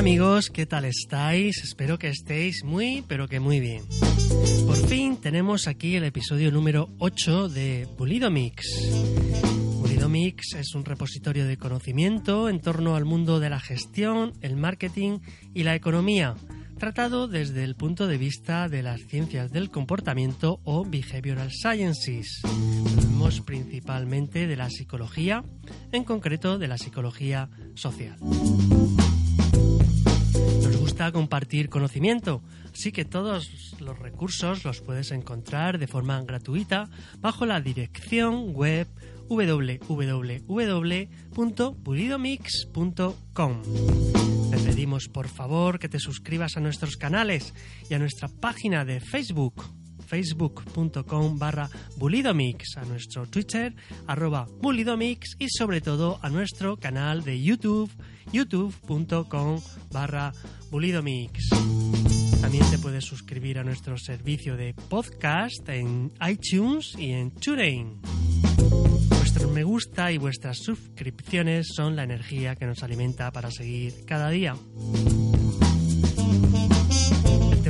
amigos, ¿qué tal estáis? Espero que estéis muy, pero que muy bien. Por fin tenemos aquí el episodio número 8 de Pulido Mix. Pulido Mix es un repositorio de conocimiento en torno al mundo de la gestión, el marketing y la economía, tratado desde el punto de vista de las ciencias del comportamiento o behavioral sciences. Hablamos principalmente de la psicología, en concreto de la psicología social compartir conocimiento, así que todos los recursos los puedes encontrar de forma gratuita bajo la dirección web www.pulidomix.com. Te pedimos por favor que te suscribas a nuestros canales y a nuestra página de Facebook facebook.com barra bulidomix, a nuestro Twitter arroba bulidomix y sobre todo a nuestro canal de YouTube youtube.com barra bulidomix. También te puedes suscribir a nuestro servicio de podcast en iTunes y en TuneIn. Vuestros me gusta y vuestras suscripciones son la energía que nos alimenta para seguir cada día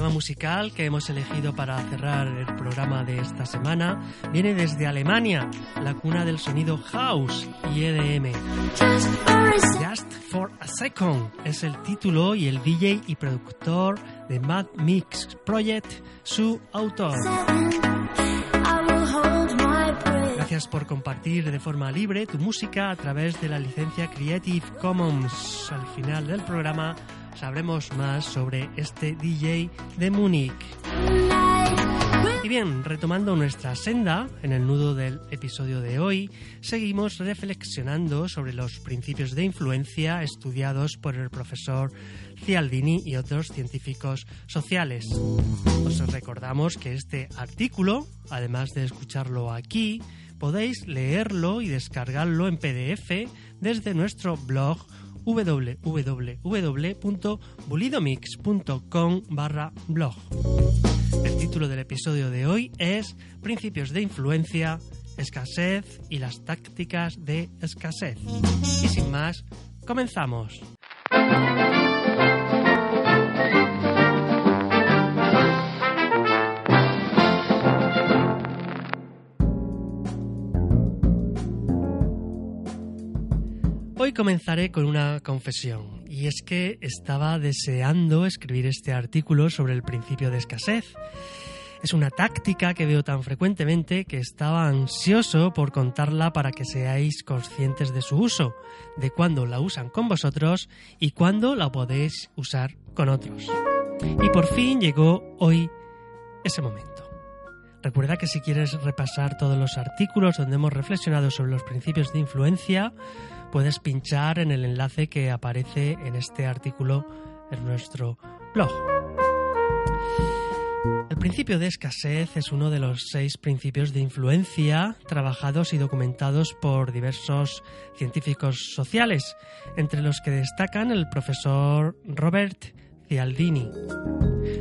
tema musical que hemos elegido para cerrar el programa de esta semana viene desde Alemania, la cuna del sonido house y EDM. Just for a Second es el título y el DJ y productor de Mad Mix Project, su autor. Gracias por compartir de forma libre tu música a través de la licencia Creative Commons. Al final del programa sabremos más sobre este DJ de Múnich. Y bien, retomando nuestra senda en el nudo del episodio de hoy, seguimos reflexionando sobre los principios de influencia estudiados por el profesor Cialdini y otros científicos sociales. Os recordamos que este artículo, además de escucharlo aquí, podéis leerlo y descargarlo en PDF desde nuestro blog www.bulidomix.com barra blog. El título del episodio de hoy es Principios de influencia, escasez y las tácticas de escasez. Y sin más, comenzamos. Comenzaré con una confesión, y es que estaba deseando escribir este artículo sobre el principio de escasez. Es una táctica que veo tan frecuentemente que estaba ansioso por contarla para que seáis conscientes de su uso, de cuándo la usan con vosotros y cuándo la podéis usar con otros. Y por fin llegó hoy ese momento. Recuerda que si quieres repasar todos los artículos donde hemos reflexionado sobre los principios de influencia, puedes pinchar en el enlace que aparece en este artículo en nuestro blog. El principio de escasez es uno de los seis principios de influencia trabajados y documentados por diversos científicos sociales, entre los que destacan el profesor Robert Cialdini.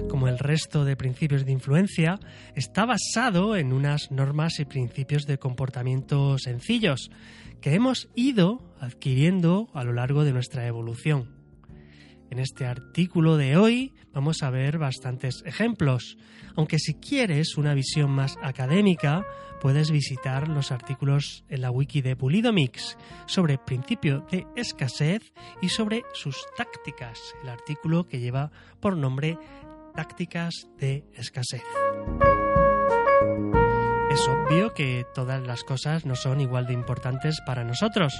Como el resto de principios de influencia, está basado en unas normas y principios de comportamiento sencillos que hemos ido adquiriendo a lo largo de nuestra evolución. En este artículo de hoy vamos a ver bastantes ejemplos, aunque si quieres una visión más académica, puedes visitar los artículos en la wiki de Pulidomix sobre principio de escasez y sobre sus tácticas, el artículo que lleva por nombre Tácticas de escasez. Es obvio que todas las cosas no son igual de importantes para nosotros.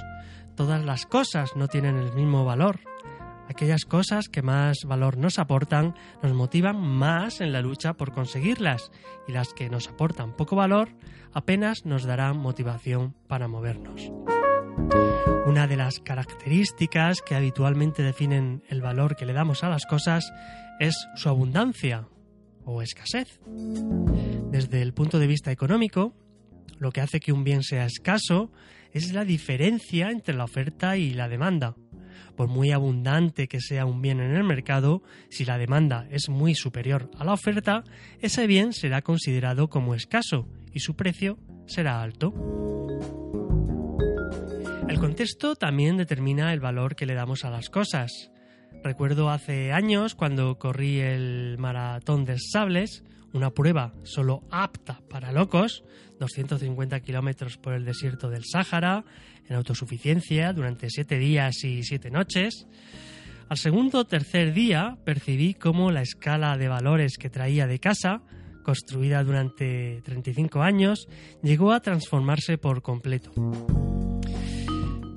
Todas las cosas no tienen el mismo valor. Aquellas cosas que más valor nos aportan nos motivan más en la lucha por conseguirlas y las que nos aportan poco valor apenas nos darán motivación para movernos. Una de las características que habitualmente definen el valor que le damos a las cosas es su abundancia o escasez. Desde el punto de vista económico, lo que hace que un bien sea escaso es la diferencia entre la oferta y la demanda. Por muy abundante que sea un bien en el mercado, si la demanda es muy superior a la oferta, ese bien será considerado como escaso y su precio será alto. El contexto también determina el valor que le damos a las cosas. Recuerdo hace años cuando corrí el maratón de sables, una prueba solo apta para locos, 250 kilómetros por el desierto del Sáhara, en autosuficiencia, durante siete días y siete noches. Al segundo o tercer día percibí cómo la escala de valores que traía de casa, construida durante 35 años, llegó a transformarse por completo.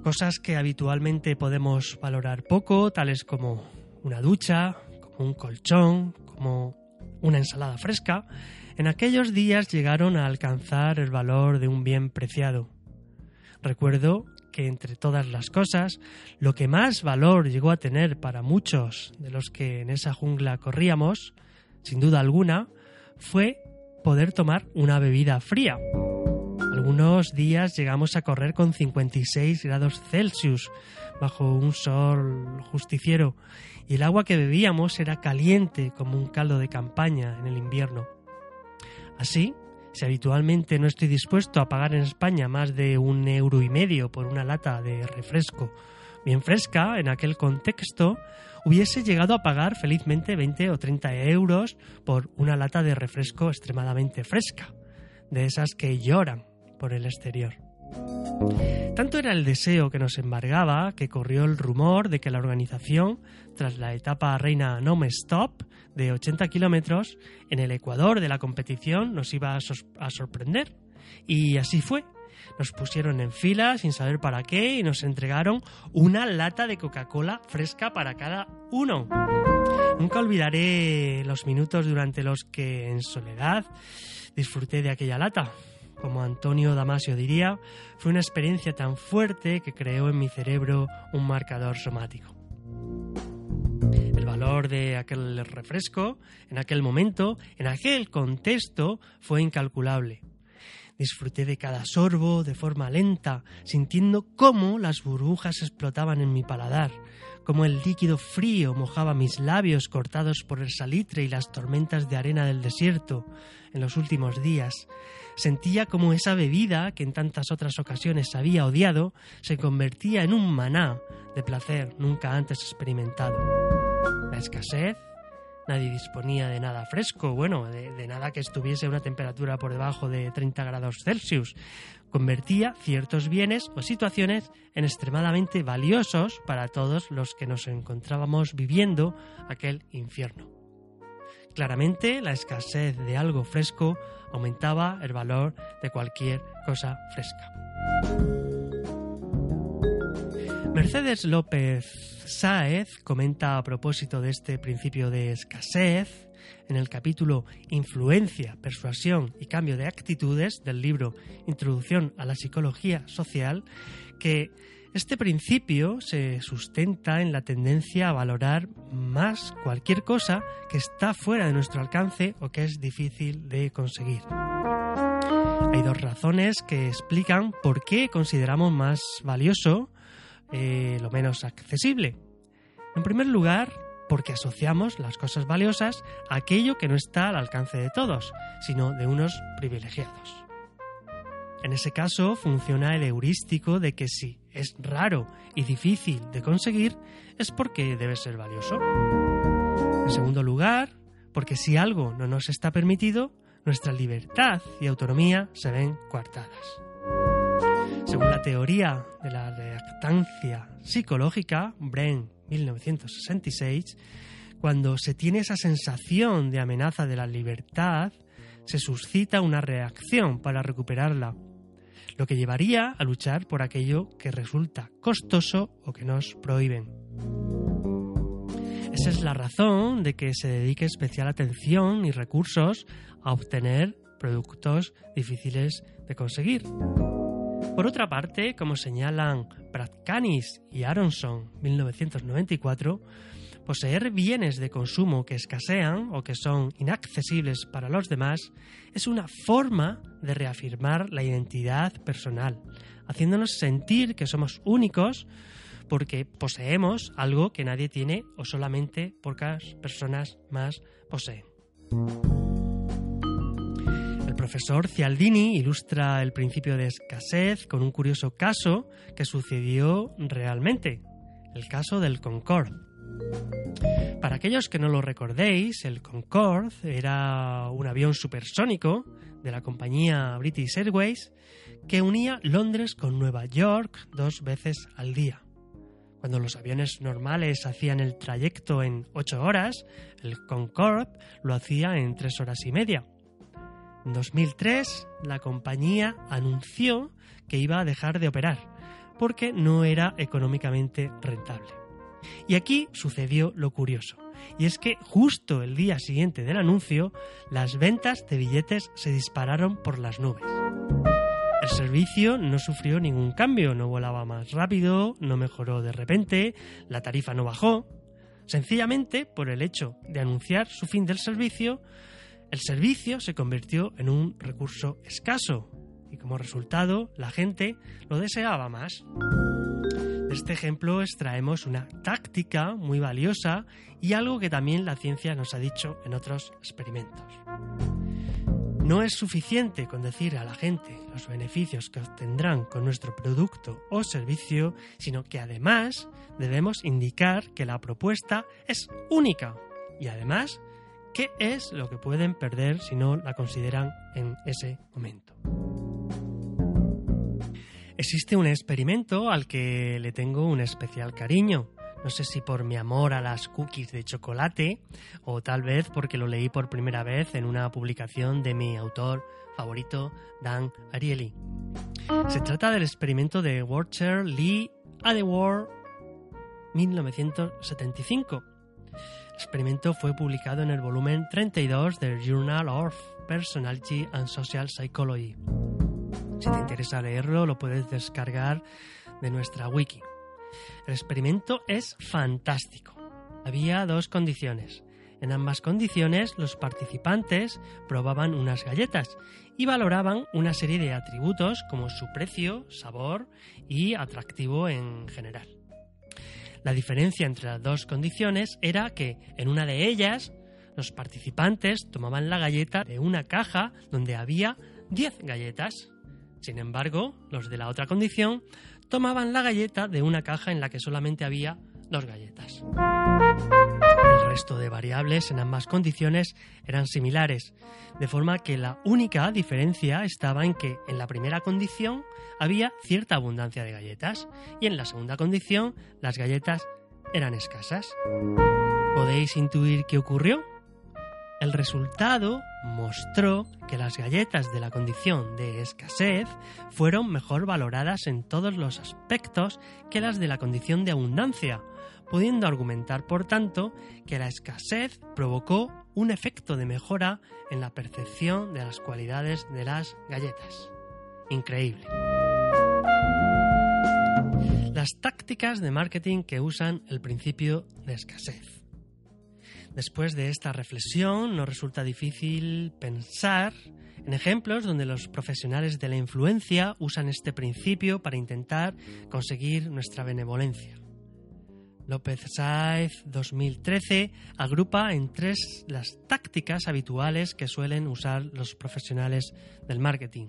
Cosas que habitualmente podemos valorar poco, tales como una ducha, un colchón, como una ensalada fresca, en aquellos días llegaron a alcanzar el valor de un bien preciado. Recuerdo que entre todas las cosas, lo que más valor llegó a tener para muchos de los que en esa jungla corríamos, sin duda alguna, fue poder tomar una bebida fría. Algunos días llegamos a correr con 56 grados Celsius bajo un sol justiciero y el agua que bebíamos era caliente como un caldo de campaña en el invierno. Así, si habitualmente no estoy dispuesto a pagar en España más de un euro y medio por una lata de refresco bien fresca, en aquel contexto hubiese llegado a pagar felizmente 20 o 30 euros por una lata de refresco extremadamente fresca, de esas que lloran por el exterior. Tanto era el deseo que nos embargaba que corrió el rumor de que la organización, tras la etapa reina No Me Stop de 80 kilómetros, en el ecuador de la competición nos iba a, sorprender. Y así fue. Nos pusieron en fila sin saber para qué y nos entregaron una lata de Coca-Cola fresca para cada uno. Nunca olvidaré los minutos durante los que en soledad disfruté de aquella lata como Antonio Damasio diría, fue una experiencia tan fuerte que creó en mi cerebro un marcador somático. El valor de aquel refresco, en aquel momento, en aquel contexto, fue incalculable. Disfruté de cada sorbo de forma lenta, sintiendo cómo las burbujas explotaban en mi paladar, cómo el líquido frío mojaba mis labios cortados por el salitre y las tormentas de arena del desierto en los últimos días. Sentía como esa bebida, que en tantas otras ocasiones había odiado, se convertía en un maná de placer nunca antes experimentado. La escasez, nadie disponía de nada fresco, bueno, de, nada que estuviese a una temperatura por debajo de 30 grados Celsius. Convertía ciertos bienes o situaciones en extremadamente valiosos para todos los que nos encontrábamos viviendo aquel infierno. Claramente, la escasez de algo fresco aumentaba el valor de cualquier cosa fresca. Mercedes López Sáez comenta a propósito de este principio de escasez en el capítulo Influencia, Persuasión y Cambio de Actitudes del libro Introducción a la Psicología Social que este principio se sustenta en la tendencia a valorar más cualquier cosa que está fuera de nuestro alcance o que es difícil de conseguir. Hay dos razones que explican por qué consideramos más valioso eh, lo menos accesible. En primer lugar, porque asociamos las cosas valiosas a aquello que no está al alcance de todos, sino de unos privilegiados. En ese caso funciona el heurístico de que si es raro y difícil de conseguir, es porque debe ser valioso. En segundo lugar, porque si algo no nos está permitido, nuestra libertad y autonomía se ven coartadas. Según la teoría de la reactancia psicológica, Bren 1966, cuando se tiene esa sensación de amenaza de la libertad, se suscita una reacción para recuperarla lo que llevaría a luchar por aquello que resulta costoso o que nos prohíben. Esa es la razón de que se dedique especial atención y recursos a obtener productos difíciles de conseguir. Por otra parte, como señalan Canis y Aronson 1994, Poseer bienes de consumo que escasean o que son inaccesibles para los demás es una forma de reafirmar la identidad personal, haciéndonos sentir que somos únicos porque poseemos algo que nadie tiene o solamente pocas personas más poseen. Profesor Cialdini ilustra el principio de escasez con un curioso caso que sucedió realmente, el caso del Concorde. Para aquellos que no lo recordéis, el Concorde era un avión supersónico de la compañía British Airways que unía Londres con Nueva York dos veces al día. Cuando los aviones normales hacían el trayecto en ocho horas, el Concorde lo hacía en tres horas y media. En 2003, la compañía anunció que iba a dejar de operar porque no era económicamente rentable. Y aquí sucedió lo curioso, y es que justo el día siguiente del anuncio, las ventas de billetes se dispararon por las nubes. El servicio no sufrió ningún cambio, no volaba más rápido, no mejoró de repente, la tarifa no bajó. Sencillamente, por el hecho de anunciar su fin del servicio, el servicio se convirtió en un recurso escaso y como resultado la gente lo deseaba más. De este ejemplo extraemos una táctica muy valiosa y algo que también la ciencia nos ha dicho en otros experimentos. No es suficiente con decir a la gente los beneficios que obtendrán con nuestro producto o servicio, sino que además debemos indicar que la propuesta es única y además qué es lo que pueden perder si no la consideran en ese momento. Existe un experimento al que le tengo un especial cariño no sé si por mi amor a las cookies de chocolate o tal vez porque lo leí por primera vez en una publicación de mi autor favorito, Dan Ariely. Se trata del experimento de Worcester Lee Adewar 1975. El experimento fue publicado en el volumen 32 del Journal of Personality and Social Psychology. Si te interesa leerlo, lo puedes descargar de nuestra wiki. El experimento es fantástico. Había dos condiciones. En ambas condiciones, los participantes probaban unas galletas y valoraban una serie de atributos como su precio, sabor y atractivo en general. La diferencia entre las dos condiciones era que en una de ellas los participantes tomaban la galleta de una caja donde había 10 galletas. Sin embargo, los de la otra condición tomaban la galleta de una caja en la que solamente había dos galletas. El resto de variables en ambas condiciones eran similares, de forma que la única diferencia estaba en que en la primera condición había cierta abundancia de galletas y en la segunda condición las galletas eran escasas. ¿Podéis intuir qué ocurrió? El resultado mostró que las galletas de la condición de escasez fueron mejor valoradas en todos los aspectos que las de la condición de abundancia, pudiendo argumentar, por tanto, que la escasez provocó un efecto de mejora en la percepción de las cualidades de las galletas. Increíble. Las tácticas de marketing que usan el principio de escasez. Después de esta reflexión, nos resulta difícil pensar en ejemplos donde los profesionales de la influencia usan este principio para intentar conseguir nuestra benevolencia. López Saiz 2013 agrupa en tres las tácticas habituales que suelen usar los profesionales del marketing,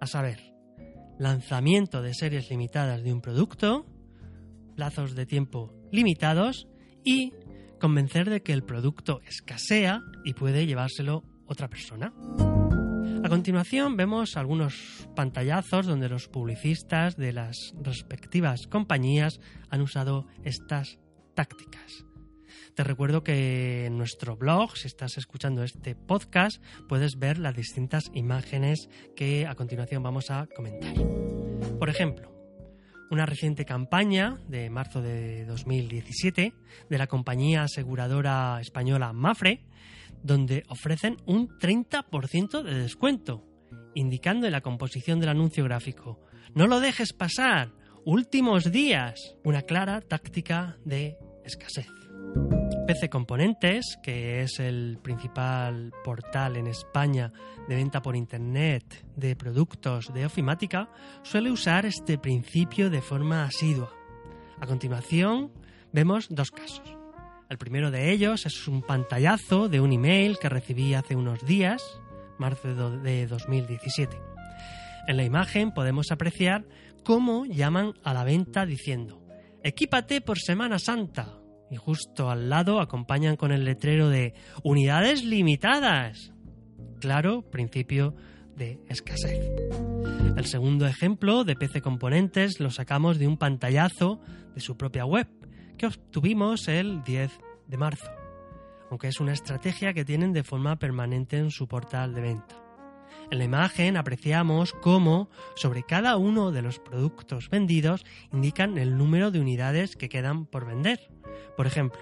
a saber, lanzamiento de series limitadas de un producto, plazos de tiempo limitados y convencer de que el producto escasea y puede llevárselo otra persona. A continuación vemos algunos pantallazos donde los publicistas de las respectivas compañías han usado estas tácticas. Te recuerdo que en nuestro blog, si estás escuchando este podcast, puedes ver las distintas imágenes que a continuación vamos a comentar. Por ejemplo, una reciente campaña de marzo de 2017 de la compañía aseguradora española Mafre, donde ofrecen un 30% de descuento, indicando en la composición del anuncio gráfico, no lo dejes pasar, últimos días, una clara táctica de escasez. PC Componentes, que es el principal portal en España de venta por Internet de productos de ofimática, suele usar este principio de forma asidua. A continuación, vemos dos casos. El primero de ellos es un pantallazo de un email que recibí hace unos días, marzo de 2017. En la imagen podemos apreciar cómo llaman a la venta diciendo, equípate por Semana Santa, y justo al lado acompañan con el letrero de unidades limitadas. Claro, principio de escasez. El segundo ejemplo de PC Componentes lo sacamos de un pantallazo de su propia web que obtuvimos el 10 de marzo, aunque es una estrategia que tienen de forma permanente en su portal de venta. En la imagen apreciamos cómo sobre cada uno de los productos vendidos indican el número de unidades que quedan por vender. Por ejemplo,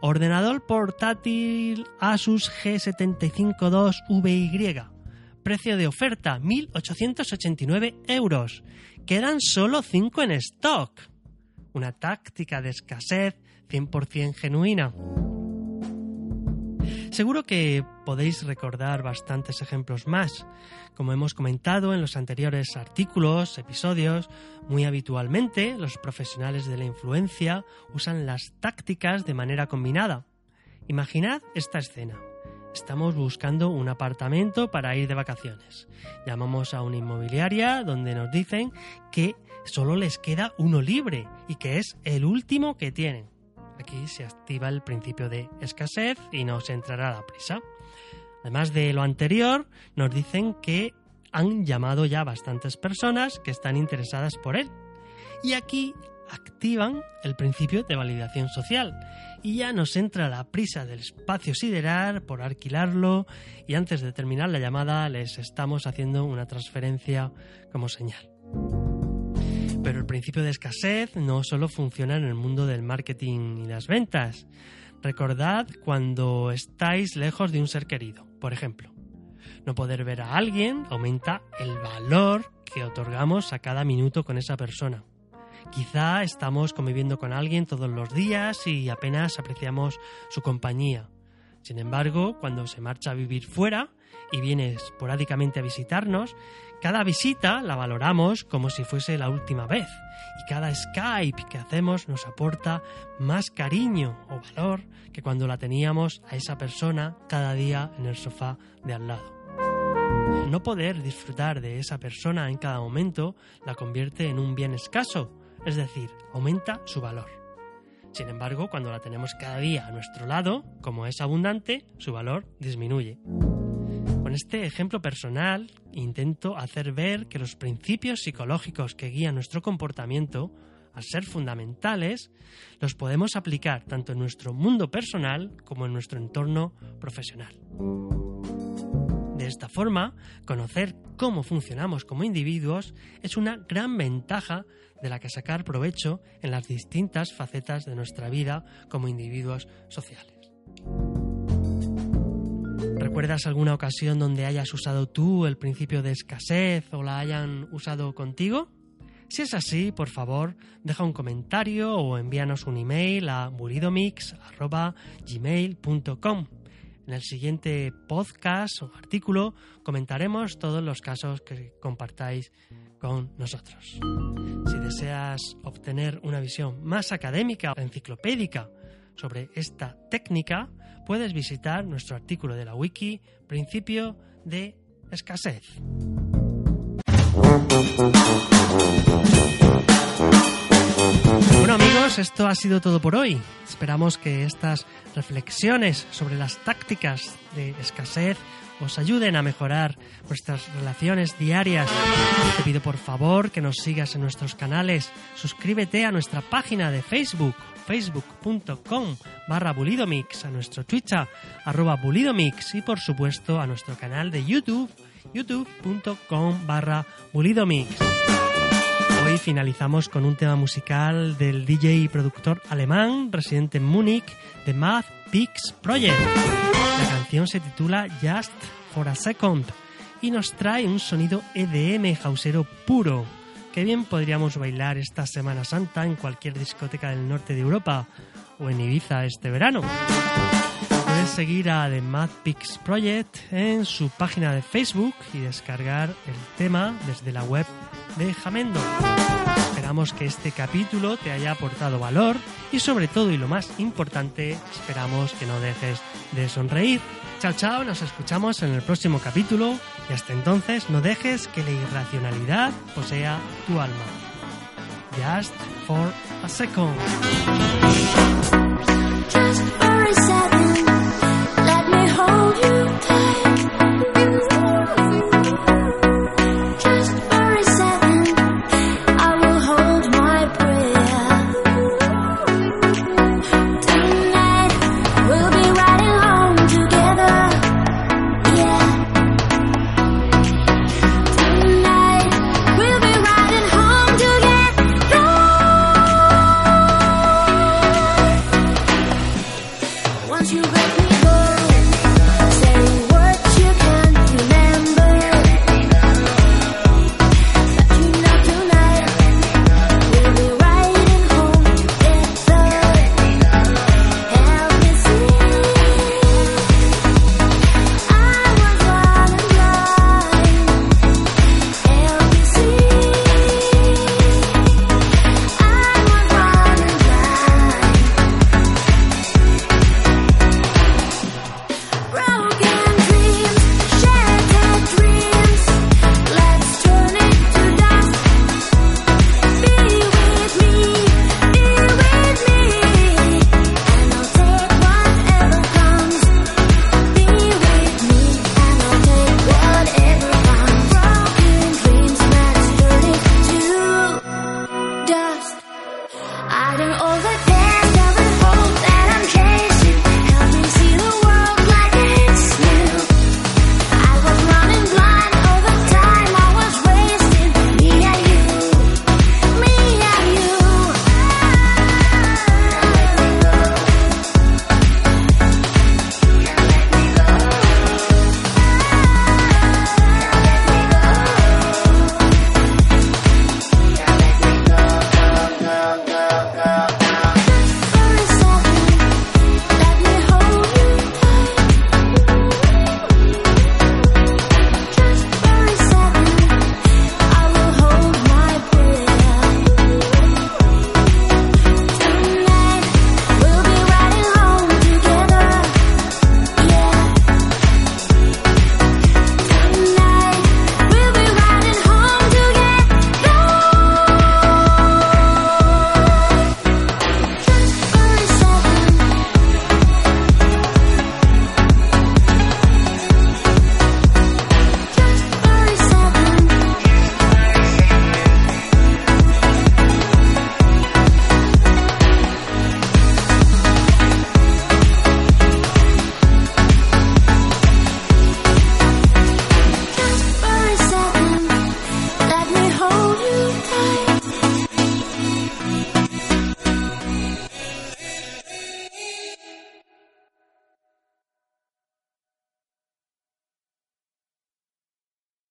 ordenador portátil Asus G752VY. Precio de oferta 1.889 euros. Quedan solo 5 en stock. Una táctica de escasez 100% genuina. Seguro que podéis recordar bastantes ejemplos más. Como hemos comentado en los anteriores artículos, episodios, muy habitualmente los profesionales de la influencia usan las tácticas de manera combinada. Imaginad esta escena. Estamos buscando un apartamento para ir de vacaciones. Llamamos a una inmobiliaria donde nos dicen que solo les queda uno libre y que es el último que tienen. Aquí se activa el principio de escasez y nos entrará la prisa. Además de lo anterior, nos dicen que han llamado ya bastantes personas que están interesadas por él. Y aquí activan el principio de validación social y ya nos entra la prisa del espacio sideral por alquilarlo y antes de terminar la llamada les estamos haciendo una transferencia como señal. Pero el principio de escasez no solo funciona en el mundo del marketing y las ventas. Recordad cuando estáis lejos de un ser querido, por ejemplo. No poder ver a alguien aumenta el valor que otorgamos a cada minuto con esa persona. Quizá estamos conviviendo con alguien todos los días y apenas apreciamos su compañía. Sin embargo, cuando se marcha a vivir fuera y viene esporádicamente a visitarnos, cada visita la valoramos como si fuese la última vez y cada Skype que hacemos nos aporta más cariño o valor que cuando la teníamos a esa persona cada día en el sofá de al lado. No poder disfrutar de esa persona en cada momento la convierte en un bien escaso, es decir, aumenta su valor. Sin embargo, cuando la tenemos cada día a nuestro lado, como es abundante, su valor disminuye. Con este ejemplo personal intento hacer ver que los principios psicológicos que guían nuestro comportamiento, al ser fundamentales, los podemos aplicar tanto en nuestro mundo personal como en nuestro entorno profesional. De esta forma, conocer cómo funcionamos como individuos es una gran ventaja de la que sacar provecho en las distintas facetas de nuestra vida como individuos sociales. ¿Recuerdas alguna ocasión donde hayas usado tú el principio de escasez o la hayan usado contigo? Si es así, por favor, deja un comentario o envíanos un email a bulidomix.gmail.com. En el siguiente podcast o artículo comentaremos todos los casos que compartáis con nosotros. Si deseas obtener una visión más académica o enciclopédica sobre esta técnica, puedes visitar nuestro artículo de la wiki Principio de escasez. Amigos, esto ha sido todo por hoy. Esperamos que estas reflexiones sobre las tácticas de escasez os ayuden a mejorar vuestras relaciones diarias. Te pido por favor que nos sigas en nuestros canales, suscríbete a nuestra página de Facebook facebook.com barra bulidomix, a nuestro Twitter arroba bulidomix y por supuesto a nuestro canal de YouTube youtube.com barra bulidomix. Hoy finalizamos con un tema musical del DJ y productor alemán residente en Múnich, The Math Pix Project. La canción se titula Just for a Second y nos trae un sonido EDM jausero puro Qué bien podríamos bailar esta Semana Santa en cualquier discoteca del norte de Europa o en Ibiza este verano. Puedes seguir a The Mad Pix Project en su página de Facebook y descargar el tema desde la web de Jamendo. Esperamos que este capítulo te haya aportado valor y sobre todo y lo más importante, esperamos que no dejes de sonreír. Chao, chao, nos escuchamos en el próximo capítulo y hasta entonces no dejes que la irracionalidad posea tu alma. Just for a second.